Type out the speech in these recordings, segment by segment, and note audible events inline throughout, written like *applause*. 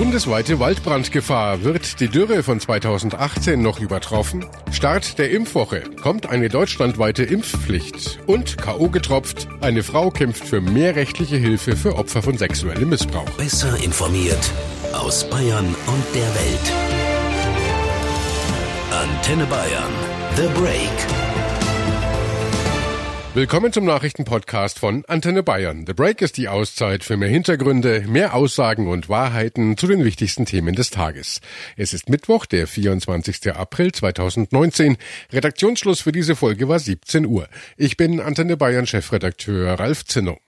Bundesweite Waldbrandgefahr. Wird die Dürre von 2018 noch übertroffen? Start der Impfwoche. Kommt eine deutschlandweite Impfpflicht? Und K.O. getropft. Eine Frau kämpft für mehr rechtliche Hilfe für Opfer von sexuellem Missbrauch. Besser informiert aus Bayern und der Welt. Antenne Bayern. The Break. Willkommen zum Nachrichtenpodcast von Antenne Bayern. The Break ist die Auszeit für mehr Hintergründe, mehr Aussagen und Wahrheiten zu den wichtigsten Themen des Tages. Es ist Mittwoch, der 24. April 2019. Redaktionsschluss für diese Folge war 17 Uhr. Ich bin Antenne Bayern Chefredakteur Ralf Zinno.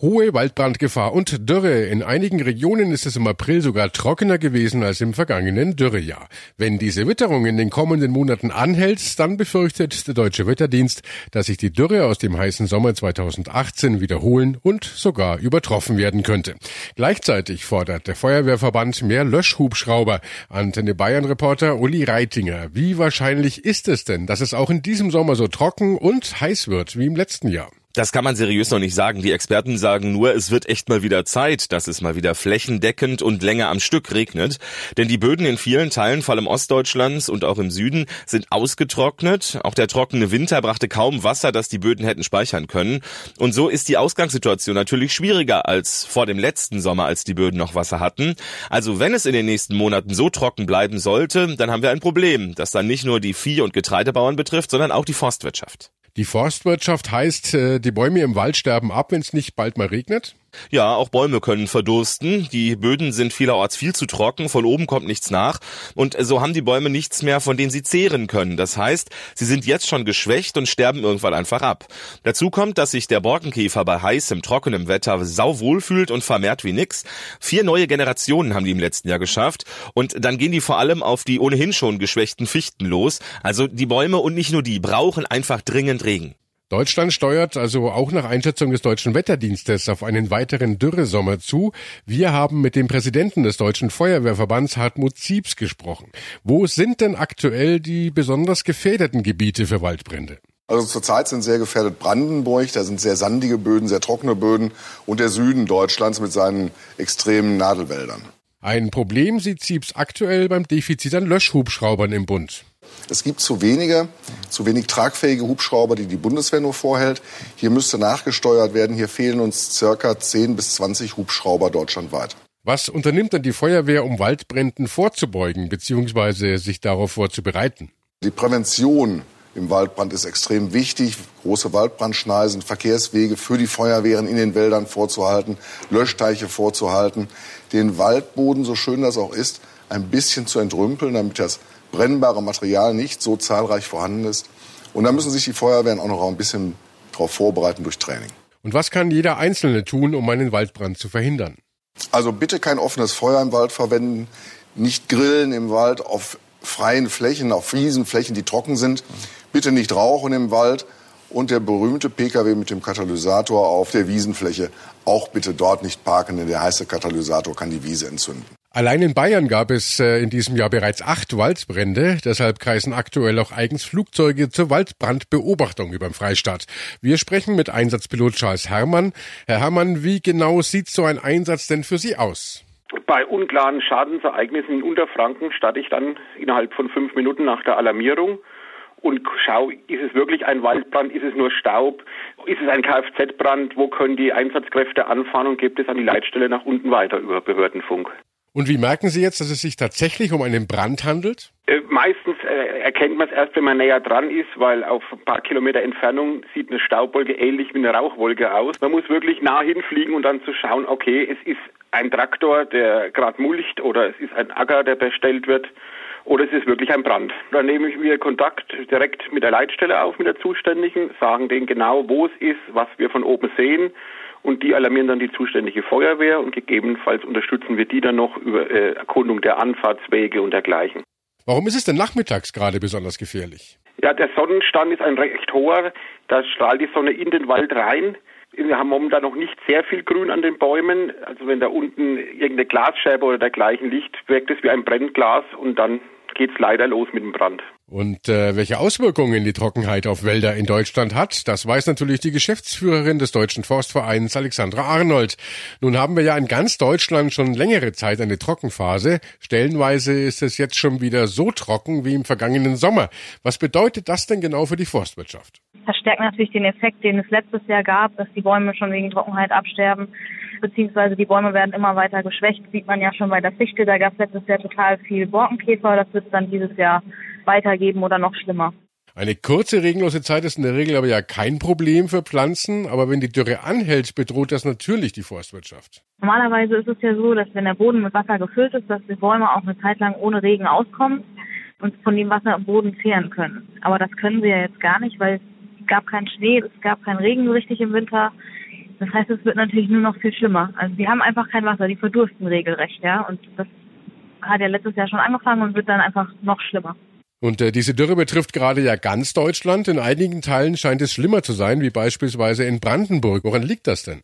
Hohe Waldbrandgefahr und Dürre. In einigen Regionen ist es im April sogar trockener gewesen als im vergangenen Dürrejahr. Wenn diese Witterung in den kommenden Monaten anhält, dann befürchtet der Deutsche Wetterdienst, dass sich die Dürre aus dem heißen Sommer 2018 wiederholen und sogar übertroffen werden könnte. Gleichzeitig fordert der Feuerwehrverband mehr Löschhubschrauber. Antenne Bayern Reporter Uli Reitinger. Wie wahrscheinlich ist es denn, dass es auch in diesem Sommer so trocken und heiß wird wie im letzten Jahr? Das kann man seriös noch nicht sagen. Die Experten sagen nur, es wird echt mal wieder Zeit, dass es mal wieder flächendeckend und länger am Stück regnet. Denn die Böden in vielen Teilen, vor allem Ostdeutschlands und auch im Süden, sind ausgetrocknet. Auch der trockene Winter brachte kaum Wasser, das die Böden hätten speichern können. Und so ist die Ausgangssituation natürlich schwieriger als vor dem letzten Sommer, als die Böden noch Wasser hatten. Also wenn es in den nächsten Monaten so trocken bleiben sollte, dann haben wir ein Problem, das dann nicht nur die Vieh- und Getreidebauern betrifft, sondern auch die Forstwirtschaft. Die Forstwirtschaft heißt, äh, die Bäume im Wald sterben ab, wenn es nicht bald mal regnet? Ja, auch Bäume können verdursten. Die Böden sind vielerorts viel zu trocken, von oben kommt nichts nach. Und so haben die Bäume nichts mehr, von denen sie zehren können. Das heißt, sie sind jetzt schon geschwächt und sterben irgendwann einfach ab. Dazu kommt, dass sich der Borkenkäfer bei heißem, trockenem Wetter sauwohl fühlt und vermehrt wie nix. Vier neue Generationen haben die im letzten Jahr geschafft. Und dann gehen die vor allem auf die ohnehin schon geschwächten Fichten los. Also die Bäume und nicht nur die brauchen einfach dringend Regen. Deutschland steuert also auch nach Einschätzung des deutschen Wetterdienstes auf einen weiteren Dürresommer zu. Wir haben mit dem Präsidenten des deutschen Feuerwehrverbands Hartmut Ziebs gesprochen. Wo sind denn aktuell die besonders gefährdeten Gebiete für Waldbrände? Also zurzeit sind sehr gefährdet Brandenburg, da sind sehr sandige Böden, sehr trockene Böden und der Süden Deutschlands mit seinen extremen Nadelwäldern. Ein Problem sieht Ziebs aktuell beim Defizit an Löschhubschraubern im Bund. Es gibt zu wenige, zu wenig tragfähige Hubschrauber, die die Bundeswehr nur vorhält. Hier müsste nachgesteuert werden. Hier fehlen uns circa 10 bis 20 Hubschrauber deutschlandweit. Was unternimmt denn die Feuerwehr, um Waldbränden vorzubeugen bzw. sich darauf vorzubereiten? Die Prävention im Waldbrand ist extrem wichtig. Große Waldbrandschneisen, Verkehrswege für die Feuerwehren in den Wäldern vorzuhalten, Löschteiche vorzuhalten, den Waldboden, so schön das auch ist, ein bisschen zu entrümpeln, damit das brennbare Material nicht so zahlreich vorhanden ist. Und da müssen sich die Feuerwehren auch noch ein bisschen darauf vorbereiten durch Training. Und was kann jeder Einzelne tun, um einen Waldbrand zu verhindern? Also bitte kein offenes Feuer im Wald verwenden, nicht grillen im Wald auf freien Flächen, auf Wiesenflächen, die trocken sind. Bitte nicht rauchen im Wald und der berühmte Pkw mit dem Katalysator auf der Wiesenfläche auch bitte dort nicht parken, denn der heiße Katalysator kann die Wiese entzünden. Allein in Bayern gab es äh, in diesem Jahr bereits acht Waldbrände. Deshalb kreisen aktuell auch eigens Flugzeuge zur Waldbrandbeobachtung über dem Freistaat. Wir sprechen mit Einsatzpilot Charles Herrmann. Herr Herrmann, wie genau sieht so ein Einsatz denn für Sie aus? Bei unklaren Schadensereignissen in Unterfranken starte ich dann innerhalb von fünf Minuten nach der Alarmierung und schau, ist es wirklich ein Waldbrand, ist es nur Staub, ist es ein Kfz-Brand, wo können die Einsatzkräfte anfahren und gibt es an die Leitstelle nach unten weiter über Behördenfunk. Und wie merken Sie jetzt, dass es sich tatsächlich um einen Brand handelt? Äh, meistens äh, erkennt man es erst, wenn man näher dran ist, weil auf ein paar Kilometer Entfernung sieht eine Staubwolke ähnlich wie eine Rauchwolke aus. Man muss wirklich nah hinfliegen und dann zu schauen, okay, es ist ein Traktor, der gerade mulcht oder es ist ein Acker, der bestellt wird oder es ist wirklich ein Brand. Dann nehme ich mir Kontakt direkt mit der Leitstelle auf, mit der Zuständigen, sagen denen genau, wo es ist, was wir von oben sehen und die alarmieren dann die zuständige Feuerwehr und gegebenenfalls unterstützen wir die dann noch über äh, Erkundung der Anfahrtswege und dergleichen. Warum ist es denn nachmittags gerade besonders gefährlich? Ja, der Sonnenstand ist ein recht hoher, da strahlt die Sonne in den Wald rein. Wir haben momentan noch nicht sehr viel Grün an den Bäumen. Also wenn da unten irgendeine Glasscherbe oder dergleichen liegt, wirkt es wie ein Brennglas und dann geht es leider los mit dem Brand. Und äh, welche Auswirkungen die Trockenheit auf Wälder in Deutschland hat, das weiß natürlich die Geschäftsführerin des Deutschen Forstvereins Alexandra Arnold. Nun haben wir ja in ganz Deutschland schon längere Zeit eine Trockenphase. Stellenweise ist es jetzt schon wieder so trocken wie im vergangenen Sommer. Was bedeutet das denn genau für die Forstwirtschaft? Das stärkt natürlich den Effekt, den es letztes Jahr gab, dass die Bäume schon wegen Trockenheit absterben beziehungsweise die Bäume werden immer weiter geschwächt. Sieht man ja schon bei der Fichte, da gab es letztes Jahr total viel Borkenkäfer. Das wird es dann dieses Jahr weitergeben oder noch schlimmer. Eine kurze regenlose Zeit ist in der Regel aber ja kein Problem für Pflanzen, aber wenn die Dürre anhält, bedroht das natürlich die Forstwirtschaft. Normalerweise ist es ja so, dass wenn der Boden mit Wasser gefüllt ist, dass die Bäume auch eine Zeit lang ohne Regen auskommen und von dem Wasser im Boden zehren können. Aber das können sie ja jetzt gar nicht, weil gab keinen Schnee, es gab keinen Regen so richtig im Winter. Das heißt, es wird natürlich nur noch viel schlimmer. Also die haben einfach kein Wasser, die verdursten regelrecht, ja. Und das hat ja letztes Jahr schon angefangen und wird dann einfach noch schlimmer. Und äh, diese Dürre betrifft gerade ja ganz Deutschland. In einigen Teilen scheint es schlimmer zu sein, wie beispielsweise in Brandenburg. Woran liegt das denn?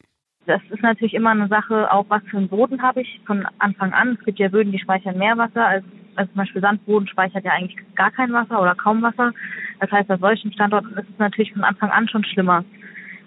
Das ist natürlich immer eine Sache, auch was für einen Boden habe ich von Anfang an. Es gibt ja Böden, die speichern mehr Wasser, als, als zum Beispiel Sandboden speichert ja eigentlich gar kein Wasser oder kaum Wasser. Das heißt, bei solchen Standorten ist es natürlich von Anfang an schon schlimmer.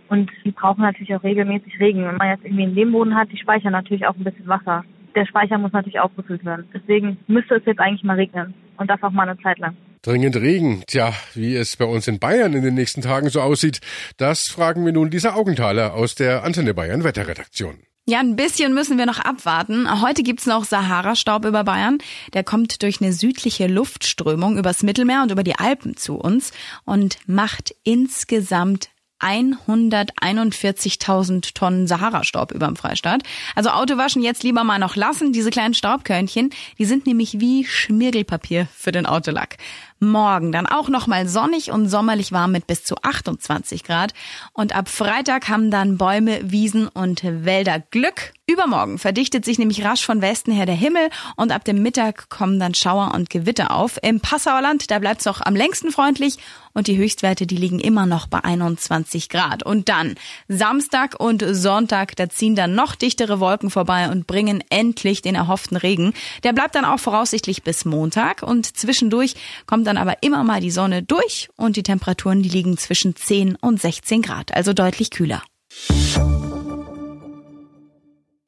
Und die brauchen natürlich auch regelmäßig Regen. Wenn man jetzt irgendwie einen Lehmboden hat, die speichern natürlich auch ein bisschen Wasser. Der Speicher muss natürlich aufgefüllt werden. Deswegen müsste es jetzt eigentlich mal regnen. Und das auch mal eine Zeit lang. Dringend Regen. Tja, wie es bei uns in Bayern in den nächsten Tagen so aussieht, das fragen wir nun Lisa Augenthaler aus der Antenne Bayern Wetterredaktion. Ja, ein bisschen müssen wir noch abwarten. Heute gibt's noch Sahara-Staub über Bayern. Der kommt durch eine südliche Luftströmung übers Mittelmeer und über die Alpen zu uns und macht insgesamt 141.000 Tonnen Sahara-Staub über dem Freistaat. Also Autowaschen jetzt lieber mal noch lassen. Diese kleinen Staubkörnchen, die sind nämlich wie Schmirgelpapier für den Autolack. Morgen dann auch nochmal sonnig und sommerlich warm mit bis zu 28 Grad. Und ab Freitag haben dann Bäume, Wiesen und Wälder Glück. Übermorgen verdichtet sich nämlich rasch von Westen her der Himmel und ab dem Mittag kommen dann Schauer und Gewitter auf. Im Passauer Land, da bleibt's noch am längsten freundlich und die Höchstwerte, die liegen immer noch bei 21 Grad. Und dann Samstag und Sonntag, da ziehen dann noch dichtere Wolken vorbei und bringen endlich den erhofften Regen. Der bleibt dann auch voraussichtlich bis Montag und zwischendurch kommt dann aber immer mal die Sonne durch und die Temperaturen, die liegen zwischen 10 und 16 Grad, also deutlich kühler.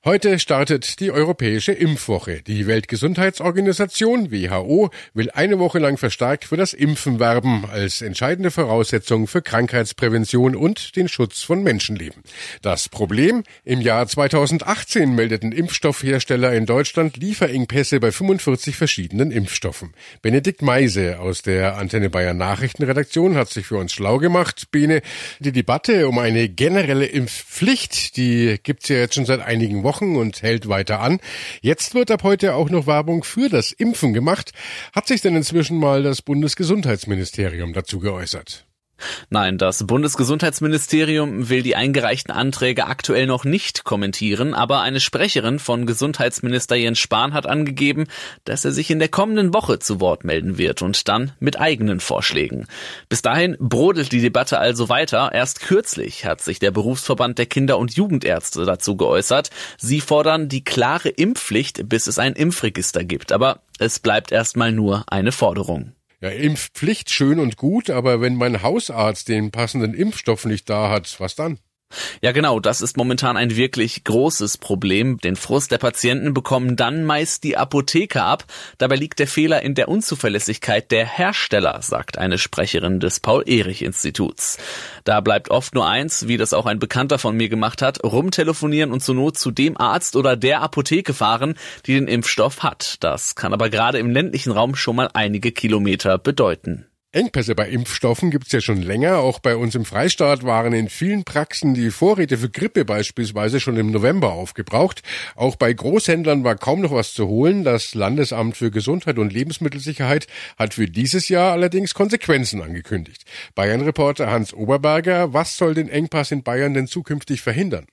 Heute startet die Europäische Impfwoche. Die Weltgesundheitsorganisation WHO will eine Woche lang verstärkt für das Impfen werben, als entscheidende Voraussetzung für Krankheitsprävention und den Schutz von Menschenleben. Das Problem? Im Jahr 2018 meldeten Impfstoffhersteller in Deutschland Lieferengpässe bei 45 verschiedenen Impfstoffen. Benedikt Meise aus der Antenne Bayern Nachrichtenredaktion hat sich für uns schlau gemacht. Bene, die Debatte um eine generelle Impfpflicht, die gibt's ja jetzt schon seit einigen Wochen. Wochen und hält weiter an. Jetzt wird ab heute auch noch Werbung für das Impfen gemacht. Hat sich denn inzwischen mal das Bundesgesundheitsministerium dazu geäußert? Nein, das Bundesgesundheitsministerium will die eingereichten Anträge aktuell noch nicht kommentieren, aber eine Sprecherin von Gesundheitsminister Jens Spahn hat angegeben, dass er sich in der kommenden Woche zu Wort melden wird und dann mit eigenen Vorschlägen. Bis dahin brodelt die Debatte also weiter. Erst kürzlich hat sich der Berufsverband der Kinder- und Jugendärzte dazu geäußert. Sie fordern die klare Impfpflicht, bis es ein Impfregister gibt. Aber es bleibt erstmal nur eine Forderung. Ja, Impfpflicht schön und gut, aber wenn mein Hausarzt den passenden Impfstoff nicht da hat, was dann? Ja, genau, das ist momentan ein wirklich großes Problem. Den Frust der Patienten bekommen dann meist die Apotheker ab. Dabei liegt der Fehler in der Unzuverlässigkeit der Hersteller, sagt eine Sprecherin des Paul-Erich-Instituts. Da bleibt oft nur eins, wie das auch ein Bekannter von mir gemacht hat, rumtelefonieren und zur Not zu dem Arzt oder der Apotheke fahren, die den Impfstoff hat. Das kann aber gerade im ländlichen Raum schon mal einige Kilometer bedeuten. Engpässe bei Impfstoffen gibt's ja schon länger. Auch bei uns im Freistaat waren in vielen Praxen die Vorräte für Grippe beispielsweise schon im November aufgebraucht. Auch bei Großhändlern war kaum noch was zu holen. Das Landesamt für Gesundheit und Lebensmittelsicherheit hat für dieses Jahr allerdings Konsequenzen angekündigt. Bayern-Reporter Hans Oberberger, was soll den Engpass in Bayern denn zukünftig verhindern?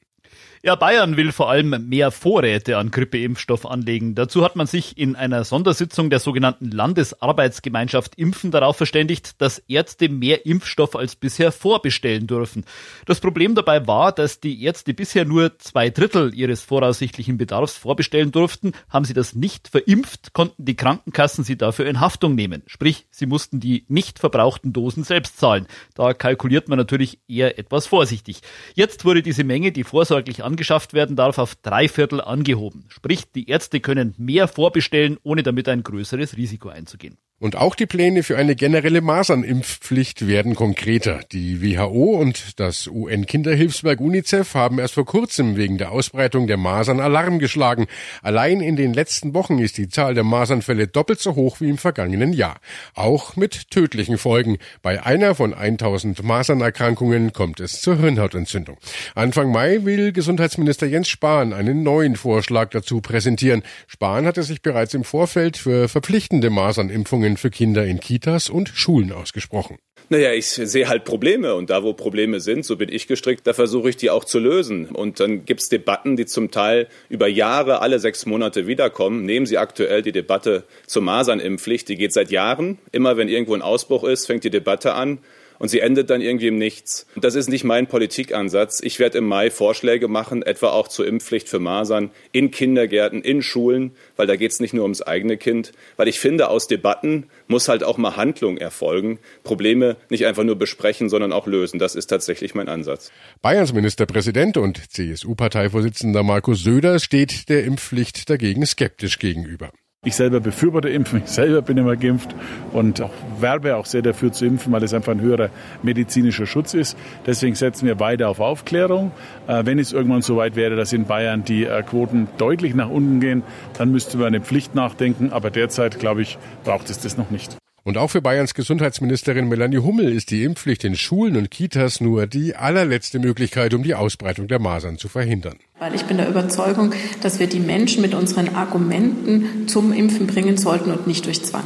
Ja, Bayern will vor allem mehr Vorräte an Grippeimpfstoff anlegen. Dazu hat man sich in einer Sondersitzung der sogenannten Landesarbeitsgemeinschaft Impfen darauf verständigt, dass Ärzte mehr Impfstoff als bisher vorbestellen dürfen. Das Problem dabei war, dass die Ärzte bisher nur zwei Drittel ihres voraussichtlichen Bedarfs vorbestellen durften. Haben sie das nicht verimpft, konnten die Krankenkassen sie dafür in Haftung nehmen. Sprich, sie mussten die nicht verbrauchten Dosen selbst zahlen. Da kalkuliert man natürlich eher etwas vorsichtig. Jetzt wurde diese Menge, die vorsorglich angeschafft werden darf, auf drei Viertel angehoben. Sprich, die Ärzte können mehr vorbestellen, ohne damit ein größeres Risiko einzugehen. Und auch die Pläne für eine generelle Masernimpfpflicht werden konkreter. Die WHO und das UN-Kinderhilfswerk UNICEF haben erst vor kurzem wegen der Ausbreitung der Masern Alarm geschlagen. Allein in den letzten Wochen ist die Zahl der Masernfälle doppelt so hoch wie im vergangenen Jahr. Auch mit tödlichen Folgen. Bei einer von 1000 Masernerkrankungen kommt es zur Hirnhautentzündung. Anfang Mai will Gesundheitsminister Jens Spahn einen neuen Vorschlag dazu präsentieren. Spahn hatte sich bereits im Vorfeld für verpflichtende Masernimpfungen Impfungen für Kinder in Kitas und Schulen ausgesprochen. Naja, ich sehe halt Probleme und da, wo Probleme sind, so bin ich gestrickt, da versuche ich die auch zu lösen. Und dann gibt's Debatten, die zum Teil über Jahre, alle sechs Monate wiederkommen. Nehmen Sie aktuell die Debatte zur Masernimpfpflicht, die geht seit Jahren. Immer wenn irgendwo ein Ausbruch ist, fängt die Debatte an und sie endet dann irgendwie im Nichts. Das ist nicht mein Politikansatz. Ich werde im Mai Vorschläge machen, etwa auch zur Impfpflicht für Masern in Kindergärten, in Schulen, weil da geht es nicht nur ums eigene Kind. Weil ich finde, aus Debatten muss halt auch mal Handlung erfolgen. Probleme nicht einfach nur besprechen, sondern auch lösen. Das ist tatsächlich mein Ansatz. Bayerns Ministerpräsident und CSU-Parteivorsitzender Markus Söder steht der Impfpflicht dagegen skeptisch gegenüber. Ich selber befürworte Impfen, ich selber bin immer geimpft und auch werbe auch sehr dafür zu impfen, weil es einfach ein höherer medizinischer Schutz ist. Deswegen setzen wir weiter auf Aufklärung. Äh, wenn es irgendwann so weit wäre, dass in Bayern die äh, Quoten deutlich nach unten gehen, dann müsste man eine Pflicht nachdenken. Aber derzeit, glaube ich, braucht es das noch nicht. Und auch für Bayerns Gesundheitsministerin Melanie Hummel ist die Impfpflicht in Schulen und Kitas nur die allerletzte Möglichkeit, um die Ausbreitung der Masern zu verhindern. Weil ich bin der Überzeugung, dass wir die Menschen mit unseren Argumenten zum Impfen bringen sollten und nicht durch Zwang.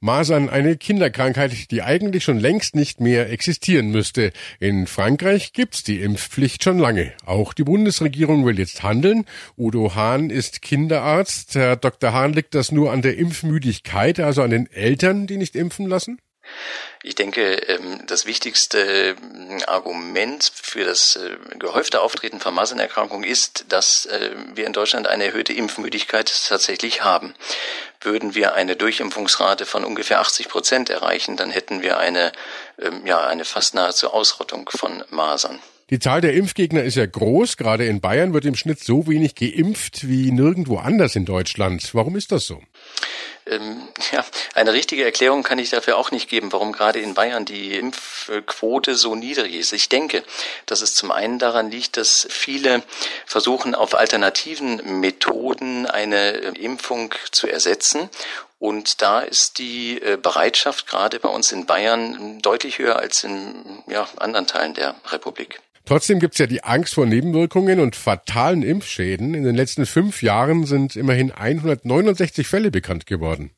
Masern eine Kinderkrankheit, die eigentlich schon längst nicht mehr existieren müsste. In Frankreich gibt's die Impfpflicht schon lange. Auch die Bundesregierung will jetzt handeln. Udo Hahn ist Kinderarzt. Herr Dr. Hahn, liegt das nur an der Impfmüdigkeit, also an den Eltern, die nicht impfen lassen? Ich denke, ähm, das wichtigste ähm, Argument für das äh, gehäufte Auftreten von Masernerkrankungen ist, dass äh, wir in Deutschland eine erhöhte Impfmüdigkeit tatsächlich haben. Würden wir eine Durchimpfungsrate von ungefähr 80 Prozent erreichen, dann hätten wir eine, ähm, ja, eine fast nahezu Ausrottung von Masern. Die Zahl der Impfgegner ist ja groß. Gerade in Bayern wird im Schnitt so wenig geimpft wie nirgendwo anders in Deutschland. Warum ist das so? Ähm, *laughs* ja, eine richtige Erklärung kann ich dafür auch nicht geben, warum gerade in Bayern die Impfquote so niedrig ist. Ich denke, dass es zum einen daran liegt, dass viele versuchen, auf alternativen Methoden eine Impfung zu ersetzen und da ist die äh, Bereitschaft gerade bei uns in Bayern deutlich höher als in ja, anderen Teilen der Republik. Trotzdem gibt's ja die Angst vor Nebenwirkungen und fatalen Impfschäden. In den letzten fünf Jahren sind immerhin 169 Fälle bekannt geworden.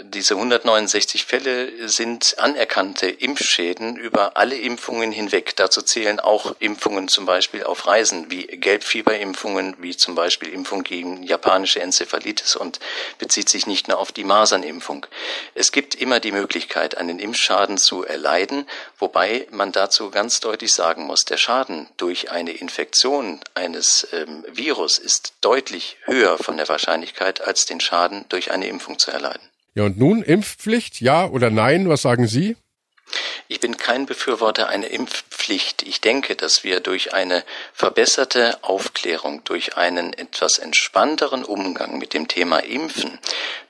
Diese 169 Fälle sind anerkannte Impfschäden über alle Impfungen hinweg. Dazu zählen auch Impfungen zum Beispiel auf Reisen, wie Gelbfieberimpfungen, wie zum Beispiel Impfung gegen japanische Enzephalitis und bezieht sich nicht nur auf die Masernimpfung. Es gibt immer die Möglichkeit, einen Impfschaden zu erleiden, wobei man dazu ganz deutlich sagen muss, der Schaden durch eine Infektion eines ähm, Virus ist deutlich höher von der Wahrscheinlichkeit, als den Schaden durch eine Impfung zu erleiden. Ja, und nun Impfpflicht, ja oder nein? Was sagen Sie? Ich bin kein Befürworter einer Impfpflicht. Ich denke, dass wir durch eine verbesserte Aufklärung, durch einen etwas entspannteren Umgang mit dem Thema Impfen,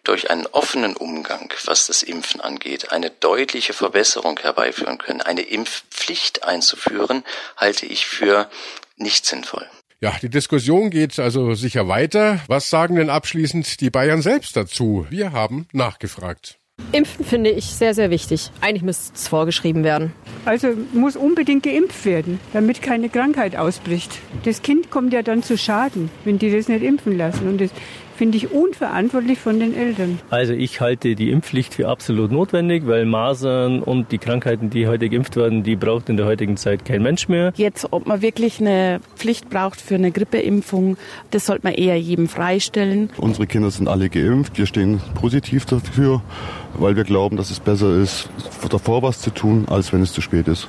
durch einen offenen Umgang, was das Impfen angeht, eine deutliche Verbesserung herbeiführen können. Eine Impfpflicht einzuführen, halte ich für nicht sinnvoll. Ja, die Diskussion geht also sicher weiter. Was sagen denn abschließend die Bayern selbst dazu? Wir haben nachgefragt. Impfen finde ich sehr, sehr wichtig. Eigentlich müsste es vorgeschrieben werden. Also muss unbedingt geimpft werden, damit keine Krankheit ausbricht. Das Kind kommt ja dann zu Schaden, wenn die das nicht impfen lassen. Und das finde ich unverantwortlich von den Eltern. Also ich halte die Impfpflicht für absolut notwendig, weil Masern und die Krankheiten, die heute geimpft werden, die braucht in der heutigen Zeit kein Mensch mehr. Jetzt, ob man wirklich eine Pflicht braucht für eine Grippeimpfung, das sollte man eher jedem freistellen. Unsere Kinder sind alle geimpft. Wir stehen positiv dafür, weil wir glauben, dass es besser ist, davor was zu tun, als wenn es zu spät ist.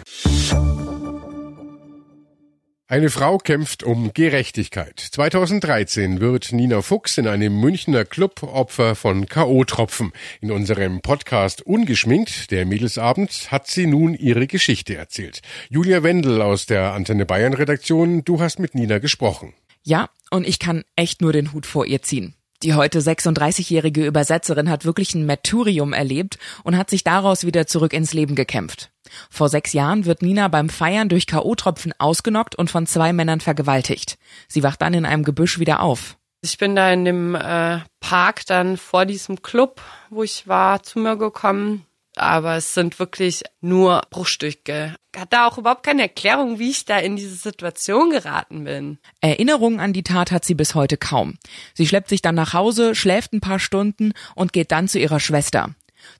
Eine Frau kämpft um Gerechtigkeit. 2013 wird Nina Fuchs in einem Münchner Club Opfer von K.O.-Tropfen. In unserem Podcast Ungeschminkt, der Mädelsabend, hat sie nun ihre Geschichte erzählt. Julia Wendel aus der Antenne Bayern Redaktion, du hast mit Nina gesprochen. Ja, und ich kann echt nur den Hut vor ihr ziehen. Die heute 36-jährige Übersetzerin hat wirklich ein Martyrium erlebt und hat sich daraus wieder zurück ins Leben gekämpft. Vor sechs Jahren wird Nina beim Feiern durch K.O.-Tropfen ausgenockt und von zwei Männern vergewaltigt. Sie wacht dann in einem Gebüsch wieder auf. Ich bin da in dem äh, Park dann vor diesem Club, wo ich war, zu mir gekommen aber es sind wirklich nur Bruchstücke. Hat da auch überhaupt keine Erklärung, wie ich da in diese Situation geraten bin. Erinnerungen an die Tat hat sie bis heute kaum. Sie schleppt sich dann nach Hause, schläft ein paar Stunden und geht dann zu ihrer Schwester.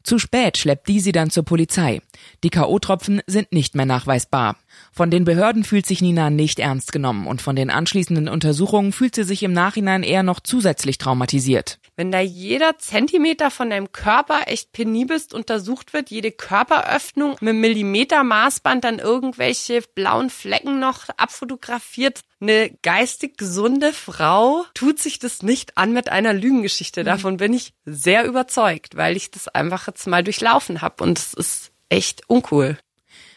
Zu spät schleppt die sie dann zur Polizei. Die K.O.-Tropfen sind nicht mehr nachweisbar. Von den Behörden fühlt sich Nina nicht ernst genommen und von den anschließenden Untersuchungen fühlt sie sich im Nachhinein eher noch zusätzlich traumatisiert. Wenn da jeder Zentimeter von deinem Körper echt penibelst untersucht wird, jede Körperöffnung mit Millimeter-Maßband dann irgendwelche blauen Flecken noch abfotografiert, eine geistig gesunde Frau tut sich das nicht an mit einer Lügengeschichte. Davon bin ich sehr überzeugt, weil ich das einfach jetzt mal durchlaufen habe und es ist echt uncool.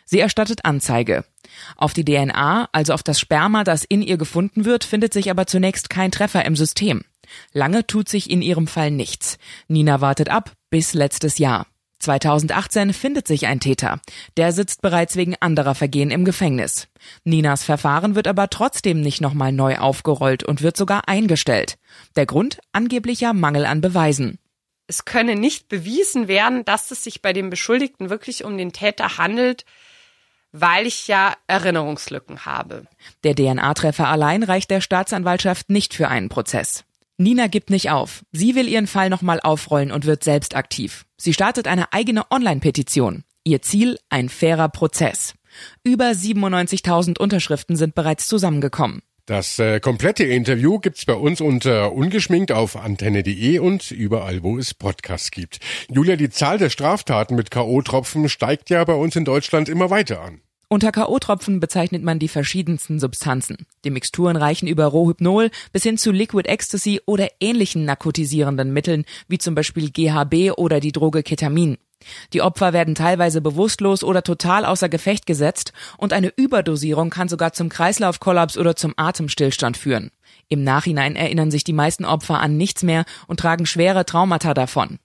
Sie erstattet Anzeige. Auf die DNA, also auf das Sperma, das in ihr gefunden wird, findet sich aber zunächst kein Treffer im System. Lange tut sich in ihrem Fall nichts. Nina wartet ab bis letztes Jahr. 2018 findet sich ein Täter. Der sitzt bereits wegen anderer Vergehen im Gefängnis. Ninas Verfahren wird aber trotzdem nicht nochmal neu aufgerollt und wird sogar eingestellt. Der Grund angeblicher Mangel an Beweisen. Es könne nicht bewiesen werden, dass es sich bei dem Beschuldigten wirklich um den Täter handelt, weil ich ja Erinnerungslücken habe. Der DNA-Treffer allein reicht der Staatsanwaltschaft nicht für einen Prozess. Nina gibt nicht auf. Sie will ihren Fall nochmal aufrollen und wird selbst aktiv. Sie startet eine eigene Online-Petition. Ihr Ziel ein fairer Prozess. Über 97.000 Unterschriften sind bereits zusammengekommen. Das äh, komplette Interview gibt's bei uns unter ungeschminkt auf antenne.de und überall, wo es Podcasts gibt. Julia, die Zahl der Straftaten mit K.O.-Tropfen steigt ja bei uns in Deutschland immer weiter an. Unter K.O.-Tropfen bezeichnet man die verschiedensten Substanzen. Die Mixturen reichen über Rohypnol bis hin zu Liquid Ecstasy oder ähnlichen narkotisierenden Mitteln, wie zum Beispiel GHB oder die Droge Ketamin. Die Opfer werden teilweise bewusstlos oder total außer Gefecht gesetzt und eine Überdosierung kann sogar zum Kreislaufkollaps oder zum Atemstillstand führen. Im Nachhinein erinnern sich die meisten Opfer an nichts mehr und tragen schwere Traumata davon.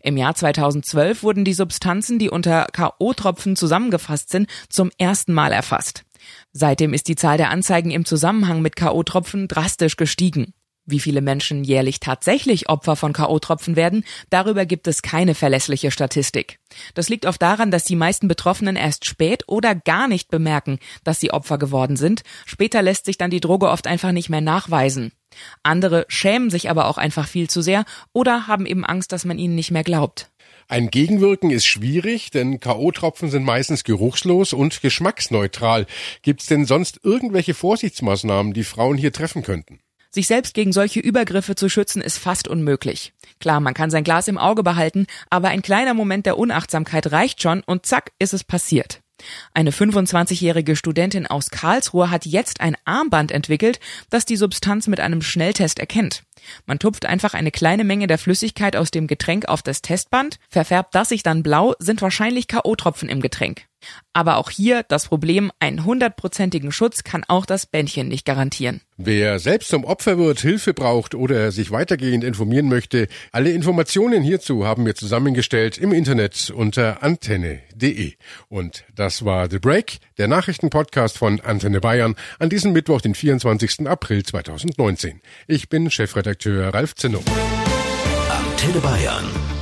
Im Jahr 2012 wurden die Substanzen, die unter K.O.-Tropfen zusammengefasst sind, zum ersten Mal erfasst. Seitdem ist die Zahl der Anzeigen im Zusammenhang mit K.O.-Tropfen drastisch gestiegen. Wie viele Menschen jährlich tatsächlich Opfer von K.O.-Tropfen werden, darüber gibt es keine verlässliche Statistik. Das liegt oft daran, dass die meisten Betroffenen erst spät oder gar nicht bemerken, dass sie Opfer geworden sind. Später lässt sich dann die Droge oft einfach nicht mehr nachweisen. Andere schämen sich aber auch einfach viel zu sehr oder haben eben Angst, dass man ihnen nicht mehr glaubt. Ein Gegenwirken ist schwierig, denn K.O.-Tropfen sind meistens geruchslos und geschmacksneutral. Gibt's denn sonst irgendwelche Vorsichtsmaßnahmen, die Frauen hier treffen könnten? Sich selbst gegen solche Übergriffe zu schützen, ist fast unmöglich. Klar, man kann sein Glas im Auge behalten, aber ein kleiner Moment der Unachtsamkeit reicht schon und zack ist es passiert. Eine 25-jährige Studentin aus Karlsruhe hat jetzt ein Armband entwickelt, das die Substanz mit einem Schnelltest erkennt. Man tupft einfach eine kleine Menge der Flüssigkeit aus dem Getränk auf das Testband, verfärbt das sich dann blau, sind wahrscheinlich K.O.-Tropfen im Getränk. Aber auch hier das Problem, einen hundertprozentigen Schutz kann auch das Bändchen nicht garantieren. Wer selbst zum Opfer wird, Hilfe braucht oder sich weitergehend informieren möchte, alle Informationen hierzu haben wir zusammengestellt im Internet unter antenne.de. Und das war The Break, der Nachrichtenpodcast von Antenne Bayern an diesem Mittwoch, den 24. April 2019. Ich bin Chefredakteur Ralf Zinno. Antenne Bayern.